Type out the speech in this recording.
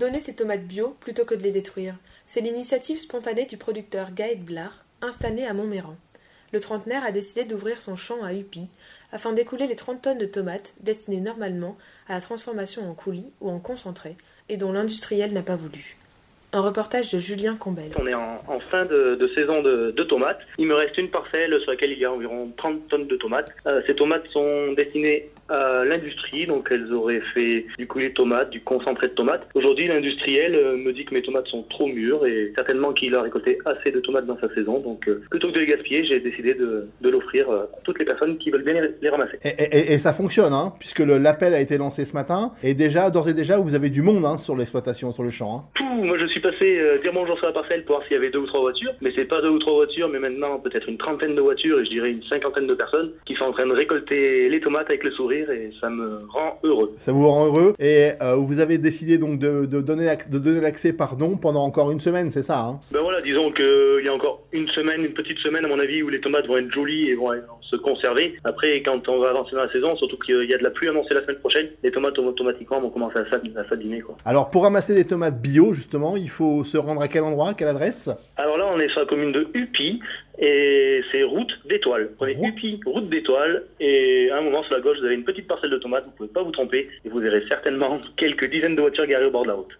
Donner tomates bio plutôt que de les détruire, c'est l'initiative spontanée du producteur Gaët Blard, installé à Montméran. Le trentenaire a décidé d'ouvrir son champ à Upi afin d'écouler les 30 tonnes de tomates destinées normalement à la transformation en coulis ou en concentré et dont l'industriel n'a pas voulu. Un reportage de Julien Combel. On est en, fin de, saison de, tomates. Il me reste une parcelle sur laquelle il y a environ 30 tonnes de tomates. Euh, ces tomates sont destinées à l'industrie, donc elles auraient fait du coulis de tomates, du concentré de tomates. Aujourd'hui, l'industriel euh, me dit que mes tomates sont trop mûres et certainement qu'il a récolté assez de tomates dans sa saison. Donc, euh, plutôt que de les gaspiller, j'ai décidé de, l'offrir à toutes les personnes qui veulent bien les, ramasser. Et, ça fonctionne, hein, puisque l'appel a été lancé ce matin. Et déjà, d'ores et déjà, vous avez du monde hein, sur l'exploitation, sur le champ. Hein. Moi je suis passé euh, dire bonjour sur la parcelle pour voir s'il y avait deux ou trois voitures. Mais c'est pas deux ou trois voitures, mais maintenant peut-être une trentaine de voitures et je dirais une cinquantaine de personnes qui sont en train de récolter les tomates avec le sourire et ça me rend heureux. Ça vous rend heureux et euh, vous avez décidé donc de, donner de donner l'accès pardon pendant encore une semaine, c'est ça hein? Ben voilà, disons qu'il y a encore une semaine, une petite semaine à mon avis où les tomates vont être jolies et vont se conserver. Après, quand on va avancer dans la saison, surtout qu'il y a de la pluie annoncée la semaine prochaine, les tomates automatiquement vont commencer à s'abîmer. Alors pour ramasser des tomates bio justement, il faut se rendre à quel endroit, quelle adresse? Alors là, on est sur la commune de Upi et c'est route d'étoile. Prenez Upi, route d'étoile, et à un moment sur la gauche, vous avez une petite parcelle de tomates, vous pouvez pas vous tromper, et vous verrez certainement quelques dizaines de voitures garées au bord de la route.